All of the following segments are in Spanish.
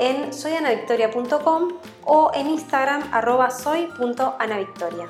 en soyanavictoria.com o en Instagram arroba soy.anavictoria.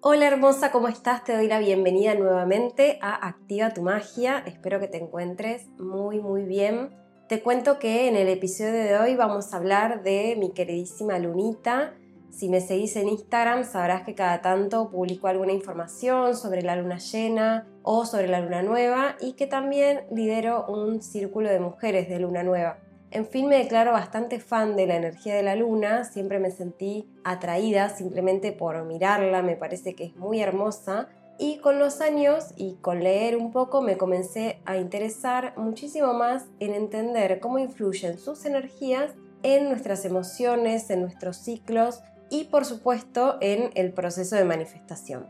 Hola hermosa, ¿cómo estás? Te doy la bienvenida nuevamente a Activa tu Magia. Espero que te encuentres muy muy bien. Te cuento que en el episodio de hoy vamos a hablar de mi queridísima Lunita. Si me seguís en Instagram sabrás que cada tanto publico alguna información sobre la luna llena o sobre la luna nueva y que también lidero un círculo de mujeres de luna nueva. En fin, me declaro bastante fan de la energía de la luna, siempre me sentí atraída simplemente por mirarla, me parece que es muy hermosa. Y con los años y con leer un poco me comencé a interesar muchísimo más en entender cómo influyen sus energías en nuestras emociones, en nuestros ciclos y por supuesto en el proceso de manifestación.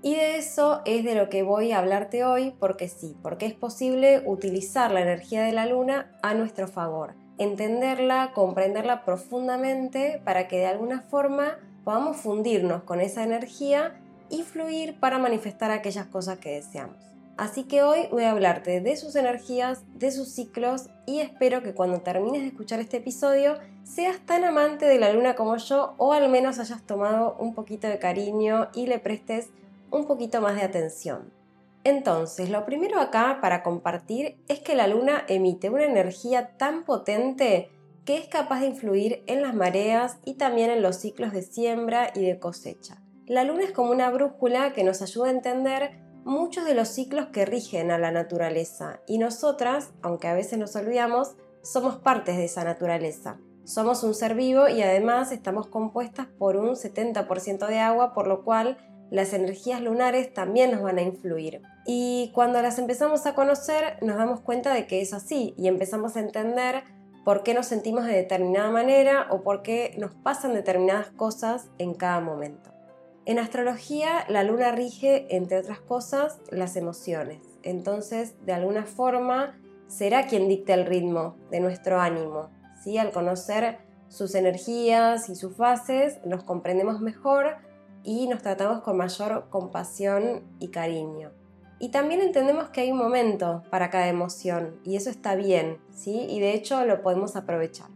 Y de eso es de lo que voy a hablarte hoy porque sí, porque es posible utilizar la energía de la luna a nuestro favor entenderla, comprenderla profundamente para que de alguna forma podamos fundirnos con esa energía y fluir para manifestar aquellas cosas que deseamos. Así que hoy voy a hablarte de sus energías, de sus ciclos y espero que cuando termines de escuchar este episodio seas tan amante de la luna como yo o al menos hayas tomado un poquito de cariño y le prestes un poquito más de atención. Entonces, lo primero acá para compartir es que la luna emite una energía tan potente que es capaz de influir en las mareas y también en los ciclos de siembra y de cosecha. La luna es como una brújula que nos ayuda a entender muchos de los ciclos que rigen a la naturaleza y nosotras, aunque a veces nos olvidamos, somos partes de esa naturaleza. Somos un ser vivo y además estamos compuestas por un 70% de agua, por lo cual las energías lunares también nos van a influir. Y cuando las empezamos a conocer nos damos cuenta de que es así y empezamos a entender por qué nos sentimos de determinada manera o por qué nos pasan determinadas cosas en cada momento. En astrología la luna rige, entre otras cosas, las emociones. Entonces, de alguna forma, será quien dicte el ritmo de nuestro ánimo. ¿sí? Al conocer sus energías y sus fases, nos comprendemos mejor y nos tratamos con mayor compasión y cariño. Y también entendemos que hay un momento para cada emoción y eso está bien, ¿sí? Y de hecho lo podemos aprovechar.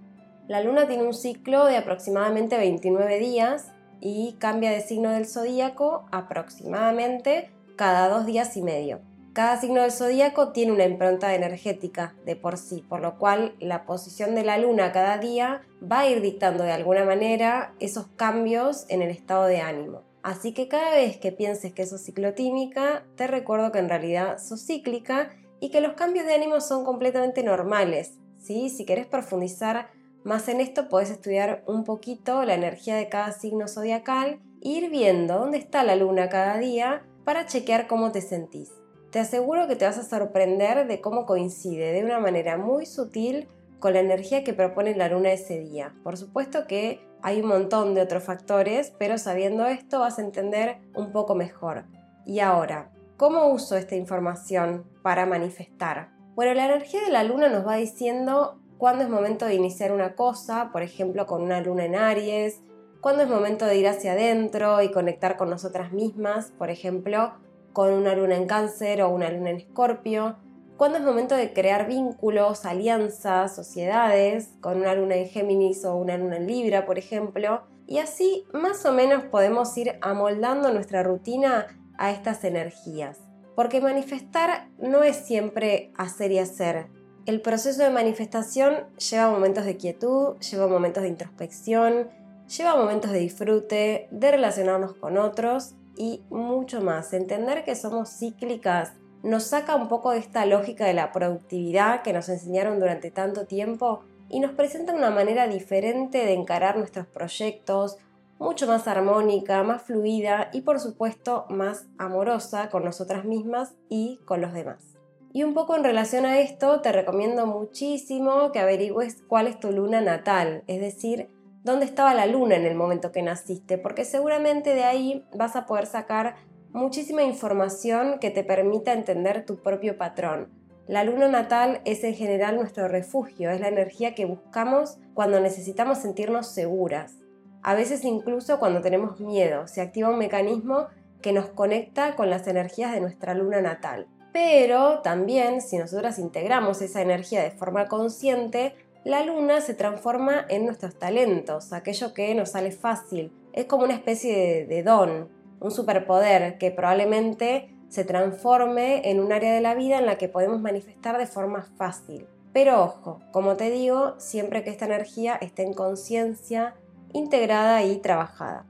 La luna tiene un ciclo de aproximadamente 29 días y cambia de signo del zodíaco aproximadamente cada dos días y medio. Cada signo del zodíaco tiene una impronta energética de por sí, por lo cual la posición de la luna cada día va a ir dictando de alguna manera esos cambios en el estado de ánimo. Así que cada vez que pienses que sos ciclotímica, te recuerdo que en realidad sos cíclica y que los cambios de ánimo son completamente normales. ¿sí? Si querés profundizar más en esto, podés estudiar un poquito la energía de cada signo zodiacal e ir viendo dónde está la luna cada día para chequear cómo te sentís. Te aseguro que te vas a sorprender de cómo coincide de una manera muy sutil con la energía que propone la luna ese día. Por supuesto que hay un montón de otros factores, pero sabiendo esto vas a entender un poco mejor. Y ahora, ¿cómo uso esta información para manifestar? Bueno, la energía de la luna nos va diciendo cuándo es momento de iniciar una cosa, por ejemplo con una luna en Aries, cuándo es momento de ir hacia adentro y conectar con nosotras mismas, por ejemplo, con una luna en cáncer o una luna en escorpio, cuando es momento de crear vínculos, alianzas, sociedades, con una luna en Géminis o una luna en Libra, por ejemplo, y así más o menos podemos ir amoldando nuestra rutina a estas energías. Porque manifestar no es siempre hacer y hacer. El proceso de manifestación lleva momentos de quietud, lleva momentos de introspección, lleva momentos de disfrute, de relacionarnos con otros y mucho más. Entender que somos cíclicas nos saca un poco de esta lógica de la productividad que nos enseñaron durante tanto tiempo y nos presenta una manera diferente de encarar nuestros proyectos, mucho más armónica, más fluida y por supuesto más amorosa con nosotras mismas y con los demás. Y un poco en relación a esto, te recomiendo muchísimo que averigües cuál es tu luna natal, es decir, dónde estaba la luna en el momento que naciste, porque seguramente de ahí vas a poder sacar muchísima información que te permita entender tu propio patrón. La luna natal es en general nuestro refugio, es la energía que buscamos cuando necesitamos sentirnos seguras. A veces incluso cuando tenemos miedo, se activa un mecanismo que nos conecta con las energías de nuestra luna natal. Pero también si nosotras integramos esa energía de forma consciente, la luna se transforma en nuestros talentos, aquello que nos sale fácil. Es como una especie de, don, un superpoder que probablemente se transforme en un área de la vida en la que podemos manifestar de forma fácil. Pero ojo, como te digo, siempre que esta energía esté en conciencia, integrada y trabajada.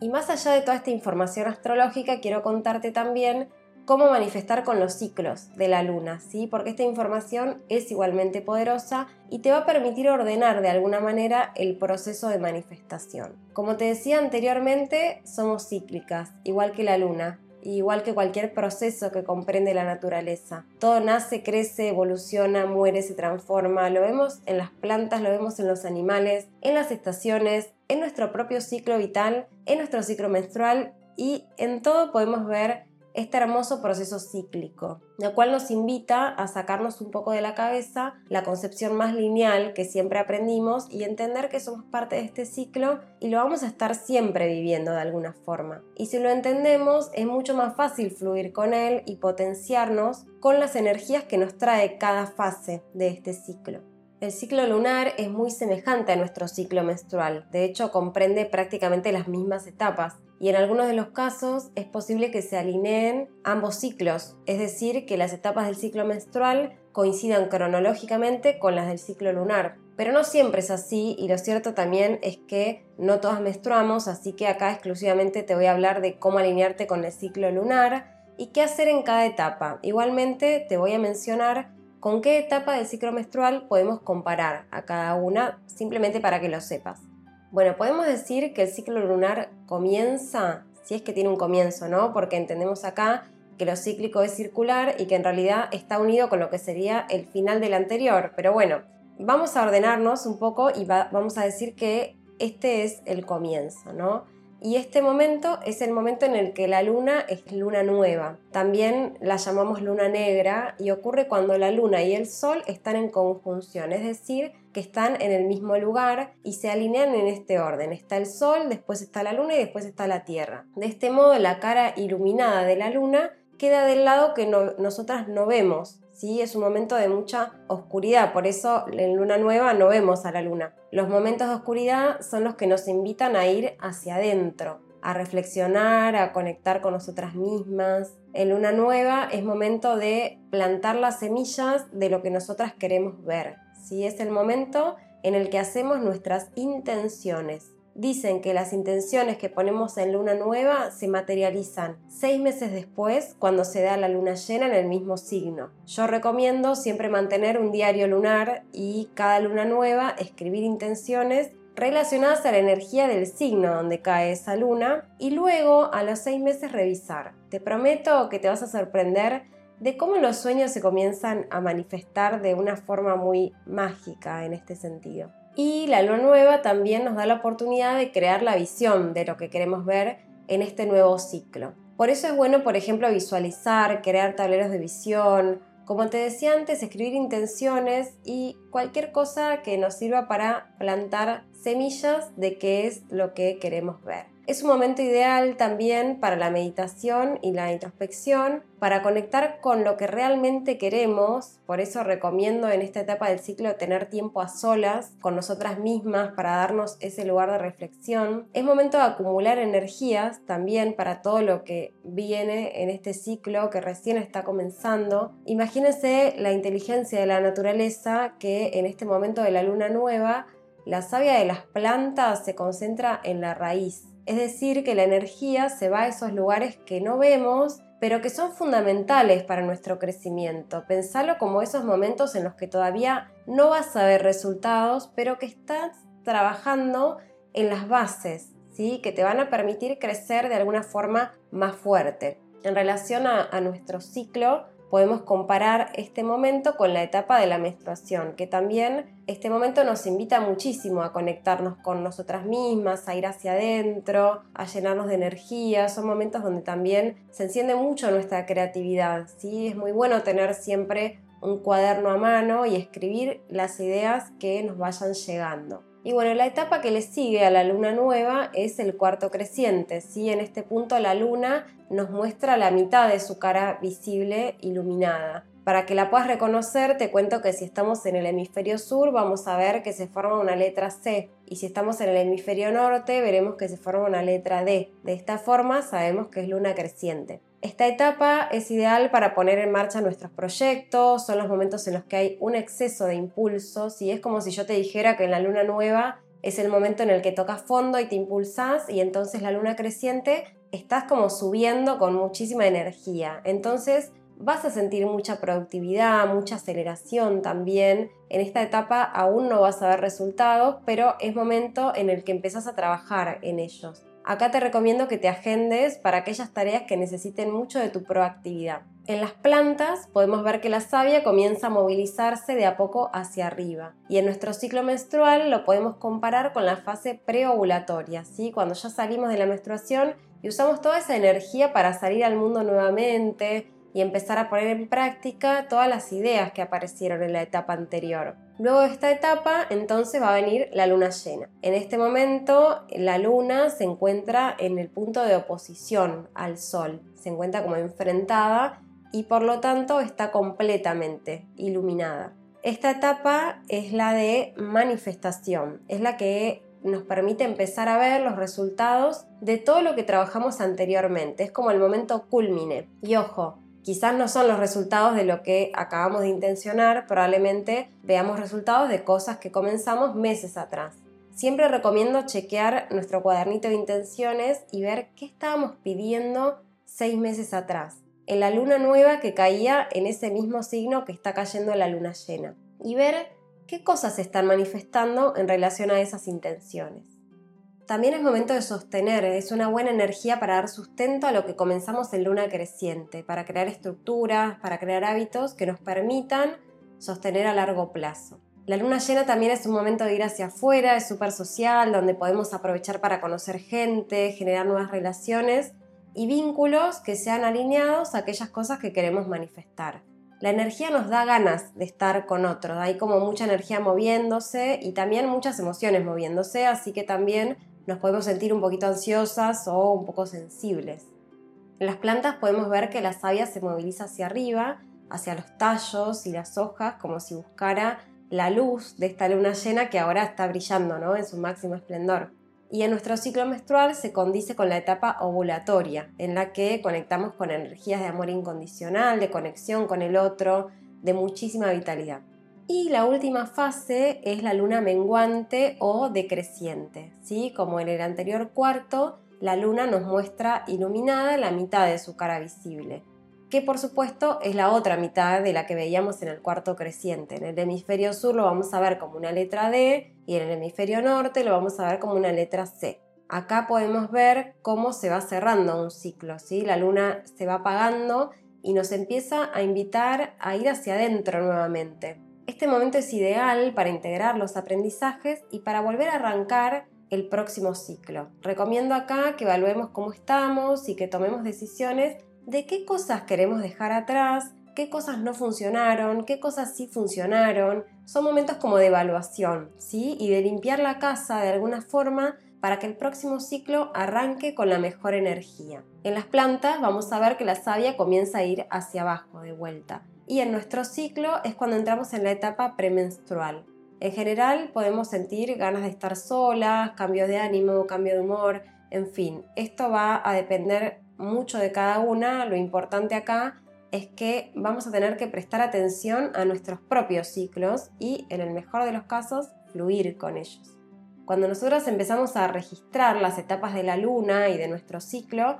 Y más allá de toda esta información astrológica, quiero contarte también cómo manifestar con los ciclos de la luna, ¿sí? Porque esta información es igualmente poderosa y te va a permitir ordenar de alguna manera el proceso de manifestación. Como te decía anteriormente, somos cíclicas, igual que la luna, igual que cualquier proceso que comprende la naturaleza. Todo nace, crece, evoluciona, muere, se transforma. Lo vemos en las plantas, lo vemos en los animales, en las estaciones, en nuestro propio ciclo vital, en nuestro ciclo menstrual y en todo podemos ver este hermoso proceso cíclico, lo cual nos invita a sacarnos un poco de la cabeza la concepción más lineal que siempre aprendimos y entender que somos parte de este ciclo y lo vamos a estar siempre viviendo de alguna forma. Y si lo entendemos, es mucho más fácil fluir con él y potenciarnos con las energías que nos trae cada fase de este ciclo. El ciclo lunar es muy semejante a nuestro ciclo menstrual, de hecho comprende prácticamente las mismas etapas, y en algunos de los casos es posible que se alineen ambos ciclos, es decir, que las etapas del ciclo menstrual coincidan cronológicamente con las del ciclo lunar. Pero no siempre es así y lo cierto también es que no todas menstruamos, así que acá exclusivamente te voy a hablar de cómo alinearte con el ciclo lunar y qué hacer en cada etapa. Igualmente te voy a mencionar con qué etapa del ciclo menstrual podemos comparar a cada una, simplemente para que lo sepas. Bueno, podemos decir que el ciclo lunar comienza, si es que tiene un comienzo, ¿no? Porque entendemos acá que lo cíclico es circular y que en realidad está unido con lo que sería el final del anterior. Pero bueno, vamos a ordenarnos un poco y vamos a decir que este es el comienzo, ¿no? Y este momento es el momento en el que la luna es luna nueva. También la llamamos luna negra y ocurre cuando la luna y el sol están en conjunción, es decir, que están en el mismo lugar y se alinean en este orden. Está el sol, después está la luna y después está la tierra. De este modo la cara iluminada de la luna queda del lado que nosotras no vemos, ¿sí? Es un momento de mucha oscuridad, por eso en luna nueva no vemos a la luna. Los momentos de oscuridad son los que nos invitan a ir hacia adentro, a reflexionar, a conectar con nosotras mismas. En luna nueva es momento de plantar las semillas de lo que nosotras queremos ver. ¿sí? Es el momento en el que hacemos nuestras intenciones dicen que las intenciones que ponemos en luna nueva se materializan seis meses después cuando se da la luna llena en el mismo signo. Yo recomiendo siempre mantener un diario lunar y cada luna nueva escribir intenciones relacionadas a la energía del signo donde cae esa luna y luego a los seis meses revisar. Te prometo que te vas a sorprender de cómo los sueños se comienzan a manifestar de una forma muy mágica en este sentido. Y la luna nueva también nos da la oportunidad de crear la visión de lo que queremos ver en este nuevo ciclo. Por eso es bueno, por ejemplo, visualizar, crear tableros de visión, como te decía antes, escribir intenciones y cualquier cosa que nos sirva para plantar semillas de qué es lo que queremos ver. Es un momento ideal también para la meditación y la introspección, para conectar con lo que realmente queremos. Por eso recomiendo en esta etapa del ciclo tener tiempo a solas con nosotras mismas para darnos ese lugar de reflexión. Es momento de acumular energías también para todo lo que viene en este ciclo que recién está comenzando. Imagínense la inteligencia de la naturaleza que en este momento de la luna nueva la savia de las plantas se concentra en la raíz es decir, que la energía se va a esos lugares que no vemos, pero que son fundamentales para nuestro crecimiento. Pensalo como esos momentos en los que todavía no vas a ver resultados, pero que estás trabajando en las bases, ¿sí? que te van a permitir crecer de alguna forma más fuerte. En relación a, a nuestro ciclo, podemos comparar este momento con la etapa de la menstruación, que también este momento nos invita muchísimo a conectarnos con nosotras mismas, a ir hacia adentro, a llenarnos de energía. Son momentos donde también se enciende mucho nuestra creatividad. ¿sí? Es muy bueno tener siempre un cuaderno a mano y escribir las ideas que nos vayan llegando. Y bueno, la etapa que le sigue a la luna nueva es el cuarto creciente. ¿sí? En este punto la luna nos muestra la mitad de su cara visible iluminada. Para que la puedas reconocer, te cuento que si estamos en el hemisferio sur, vamos a ver que se forma una letra C. Y si estamos en el hemisferio norte, veremos que se forma una letra D. De esta forma, sabemos que es luna creciente. Esta etapa es ideal para poner en marcha nuestros proyectos, son los momentos en los que hay un exceso de impulsos y es como si yo te dijera que en la luna nueva es el momento en el que tocas fondo y te impulsas y entonces la luna creciente estás como subiendo con muchísima energía. Entonces vas a sentir mucha productividad, mucha aceleración también. En esta etapa aún no vas a ver resultados, pero es momento en el que empezás a trabajar en ellos. Acá te recomiendo que te agendes para aquellas tareas que necesiten mucho de tu proactividad. En las plantas podemos ver que la savia comienza a movilizarse de a poco hacia arriba y en nuestro ciclo menstrual lo podemos comparar con la fase preovulatoria, ¿sí? cuando ya salimos de la menstruación y usamos toda esa energía para salir al mundo nuevamente, y empezar a poner en práctica todas las ideas que aparecieron en la etapa anterior. Luego de esta etapa, entonces va a venir la luna llena. En este momento, la luna se encuentra en el punto de oposición al sol, se encuentra como enfrentada y por lo tanto está completamente iluminada. Esta etapa es la de manifestación, es la que nos permite empezar a ver los resultados de todo lo que trabajamos anteriormente. Es como el momento culmine. Y ojo, Quizás no son los resultados de lo que acabamos de intencionar, probablemente veamos resultados de cosas que comenzamos meses atrás. Siempre recomiendo chequear nuestro cuadernito de intenciones y ver qué estábamos pidiendo seis meses atrás, en la luna nueva que caía en ese mismo signo que está cayendo la luna llena, y ver qué cosas se están manifestando en relación a esas intenciones. También es momento de sostener, es una buena energía para dar sustento a lo que comenzamos en luna creciente, para crear estructuras, para crear hábitos que nos permitan sostener a largo plazo. La luna llena también es un momento de ir hacia afuera, es súper social, donde podemos aprovechar para conocer gente, generar nuevas relaciones y vínculos que sean alineados a aquellas cosas que queremos manifestar. La energía nos da ganas de estar con otros, hay como mucha energía moviéndose y también muchas emociones moviéndose, así que también nos podemos sentir un poquito ansiosas o un poco sensibles. En las plantas podemos ver que la savia se moviliza hacia arriba, hacia los tallos y las hojas, como si buscara la luz de esta luna llena que ahora está brillando ¿no? en su máximo esplendor. Y en nuestro ciclo menstrual se condice con la etapa ovulatoria, en la que conectamos con energías de amor incondicional, de conexión con el otro, de muchísima vitalidad. Y la última fase es la luna menguante o decreciente. ¿sí? Como en el anterior cuarto, la luna nos muestra iluminada la mitad de su cara visible, que por supuesto es la otra mitad de la que veíamos en el cuarto creciente. En el hemisferio sur lo vamos a ver como una letra D y en el hemisferio norte lo vamos a ver como una letra C. Acá podemos ver cómo se va cerrando un ciclo, ¿sí? La luna se va apagando y nos empieza a invitar a ir hacia adentro nuevamente. Este momento es ideal para integrar los aprendizajes y para volver a arrancar el próximo ciclo. Recomiendo acá que evaluemos cómo estamos y que tomemos decisiones de qué cosas queremos dejar atrás, qué cosas no funcionaron, qué cosas sí funcionaron. Son momentos como de evaluación, ¿sí? Y de limpiar la casa de alguna forma para que el próximo ciclo arranque con la mejor energía. En las plantas vamos a ver que la savia comienza a ir hacia abajo de vuelta y en nuestro ciclo es cuando entramos en la etapa premenstrual. En general podemos sentir ganas de estar solas, cambio de ánimo, cambio de humor, en fin, esto va a depender mucho de cada una. Lo importante acá es que vamos a tener que prestar atención a nuestros propios ciclos y, en el mejor de los casos, fluir con ellos. Cuando nosotros empezamos a registrar las etapas de la luna y de nuestro ciclo,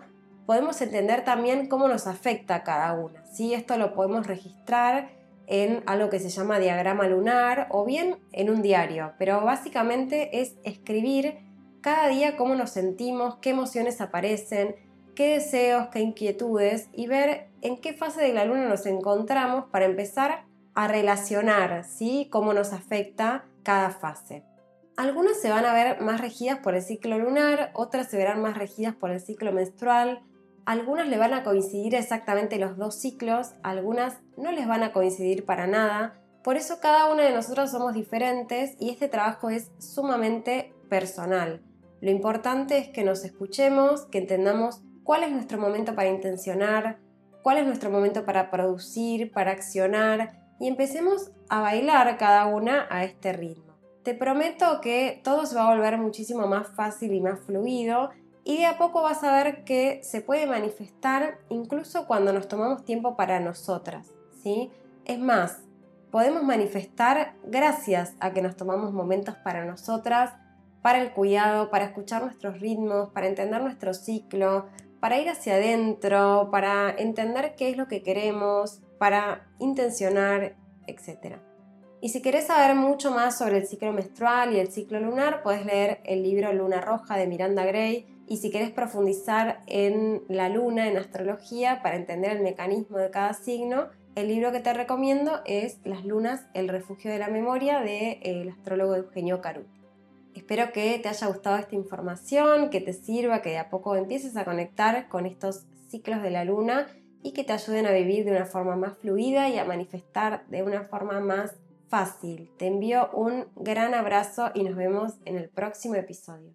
podemos entender también cómo nos afecta cada una. ¿sí? Esto lo podemos registrar en algo que se llama diagrama lunar o bien en un diario, pero básicamente es escribir cada día cómo nos sentimos, qué emociones aparecen, qué deseos, qué inquietudes y ver en qué fase de la luna nos encontramos para empezar a relacionar, ¿sí? Cómo nos afecta cada fase. Algunas se van a ver más regidas por el ciclo lunar, otras se verán más regidas por el ciclo menstrual, algunas le van a coincidir exactamente los dos ciclos, algunas no les van a coincidir para nada. Por eso cada una de nosotros somos diferentes y este trabajo es sumamente personal. Lo importante es que nos escuchemos, que entendamos cuál es nuestro momento para intencionar, cuál es nuestro momento para producir, para accionar y empecemos a bailar cada una a este ritmo. Te prometo que todo se va a volver muchísimo más fácil y más fluido y de a poco vas a ver que se puede manifestar incluso cuando nos tomamos tiempo para nosotras, ¿sí? Es más, podemos manifestar gracias a que nos tomamos momentos para nosotras, para el cuidado, para escuchar nuestros ritmos, para entender nuestro ciclo, para ir hacia adentro, para entender qué es lo que queremos, para intencionar, etc. Y si querés saber mucho más sobre el ciclo menstrual y el ciclo lunar, puedes leer el libro Luna Roja de Miranda Gray y si quieres profundizar en la luna, en astrología, para entender el mecanismo de cada signo, el libro que te recomiendo es Las lunas, el refugio de la memoria del de, astrólogo Eugenio Caruti. Espero que te haya gustado esta información, que te sirva, que de a poco empieces a conectar con estos ciclos de la luna y que te ayuden a vivir de una forma más fluida y a manifestar de una forma más fácil. Te envío un gran abrazo y nos vemos en el próximo episodio.